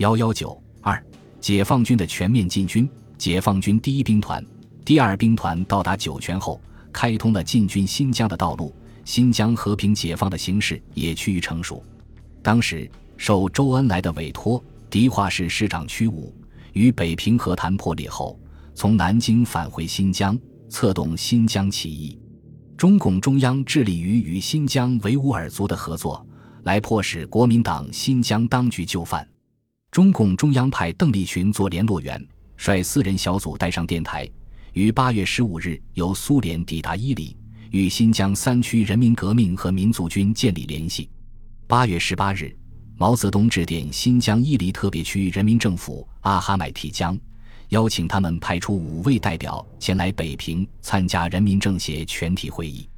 幺幺九二，解放军的全面进军。解放军第一兵团、第二兵团到达酒泉后，开通了进军新疆的道路，新疆和平解放的形势也趋于成熟。当时，受周恩来的委托，迪化市市长屈武与北平和谈破裂后，从南京返回新疆，策动新疆起义。中共中央致力于与新疆维吾尔族的合作，来迫使国民党新疆当局就范。中共中央派邓力群做联络员，率四人小组带上电台，于八月十五日由苏联抵达伊犁，与新疆三区人民革命和民族军建立联系。八月十八日，毛泽东致电新疆伊犁特别区人民政府阿哈买提江。邀请他们派出五位代表前来北平参加人民政协全体会议。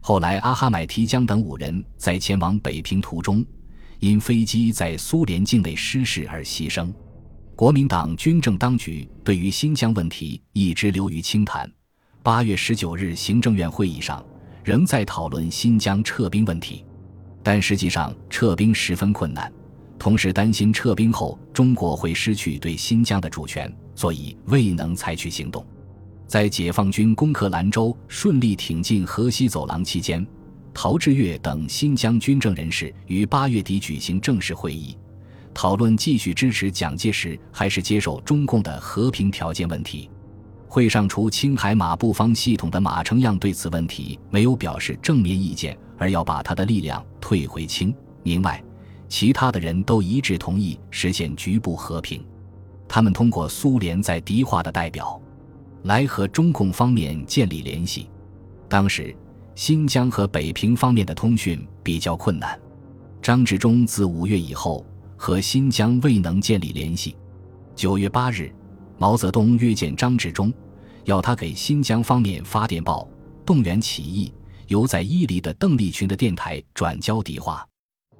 后来，阿哈买提江等五人在前往北平途中，因飞机在苏联境内失事而牺牲。国民党军政当局对于新疆问题一直流于轻谈。八月十九日，行政院会议上仍在讨论新疆撤兵问题，但实际上撤兵十分困难。同时担心撤兵后中国会失去对新疆的主权，所以未能采取行动。在解放军攻克兰州、顺利挺进河西走廊期间，陶峙岳等新疆军政人士于八月底举行正式会议，讨论继续支持蒋介石还是接受中共的和平条件问题。会上，除青海马步芳系统的马承样对此问题没有表示正面意见，而要把他的力量退回清宁外。其他的人都一致同意实现局部和平，他们通过苏联在迪化的代表，来和中共方面建立联系。当时新疆和北平方面的通讯比较困难，张治中自五月以后和新疆未能建立联系。九月八日，毛泽东约见张治中，要他给新疆方面发电报，动员起义，由在伊犁的邓丽群的电台转交迪化。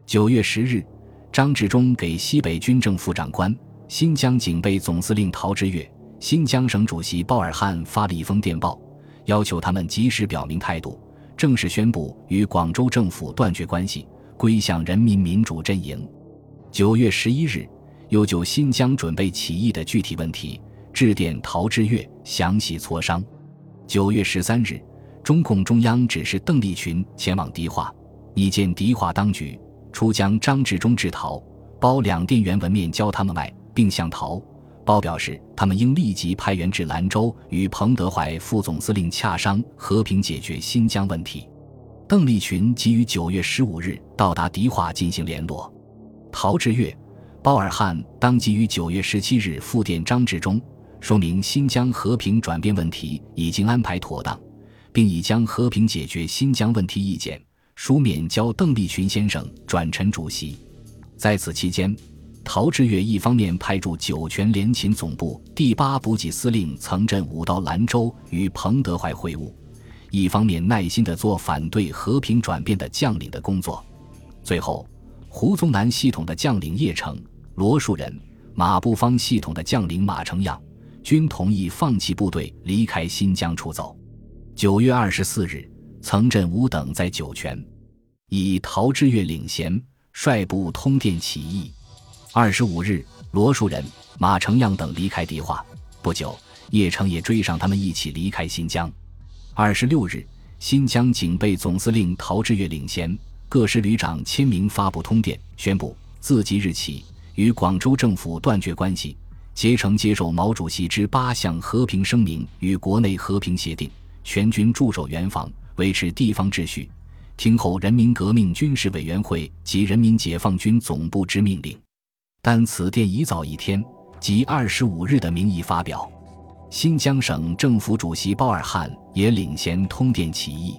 九月十日，张治中给西北军政副长官、新疆警备总司令陶峙岳、新疆省主席鲍尔汉发了一封电报，要求他们及时表明态度，正式宣布与广州政府断绝关系，归向人民民主阵营。九月十一日，又就新疆准备起义的具体问题致电陶峙岳，详细磋商。九月十三日，中共中央指示邓丽群前往迪化，拟见迪化当局。初将张治中致陶包两电原文面交他们外，并向陶包表示，他们应立即派员至兰州，与彭德怀副总司令洽商和平解决新疆问题。邓力群即于九月十五日到达迪化进行联络。陶峙岳、包尔汉当即于九月十七日复电张治中，说明新疆和平转变问题已经安排妥当，并已将和平解决新疆问题意见。书面交邓丽群先生转陈主席。在此期间，陶峙岳一方面派驻酒泉联勤总部第八补给司令曾振武到兰州与彭德怀会晤，一方面耐心地做反对和平转变的将领的工作。最后，胡宗南系统的将领叶成、罗树人、马步芳系统的将领马承样均同意放弃部队离开新疆出走。九月二十四日。曾振武等在酒泉，以陶峙岳领衔率部通电起义。二十五日，罗树人、马承样等离开迪化。不久，叶成也追上他们一起离开新疆。二十六日，新疆警备总司令陶峙岳领衔，各师旅长签名发布通电，宣布自即日起与广州政府断绝关系，竭诚接受毛主席之八项和平声明与国内和平协定，全军驻守原防。维持地方秩序，听候人民革命军事委员会及人民解放军总部之命令。但此电已早一天，即二十五日的名义发表。新疆省政府主席包尔汉也领衔通电起义。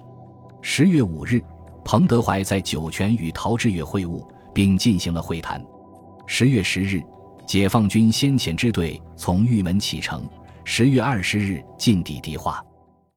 十月五日，彭德怀在酒泉与陶峙岳会晤，并进行了会谈。十月十日，解放军先遣支队从玉门启程，十月二十日进抵迪化。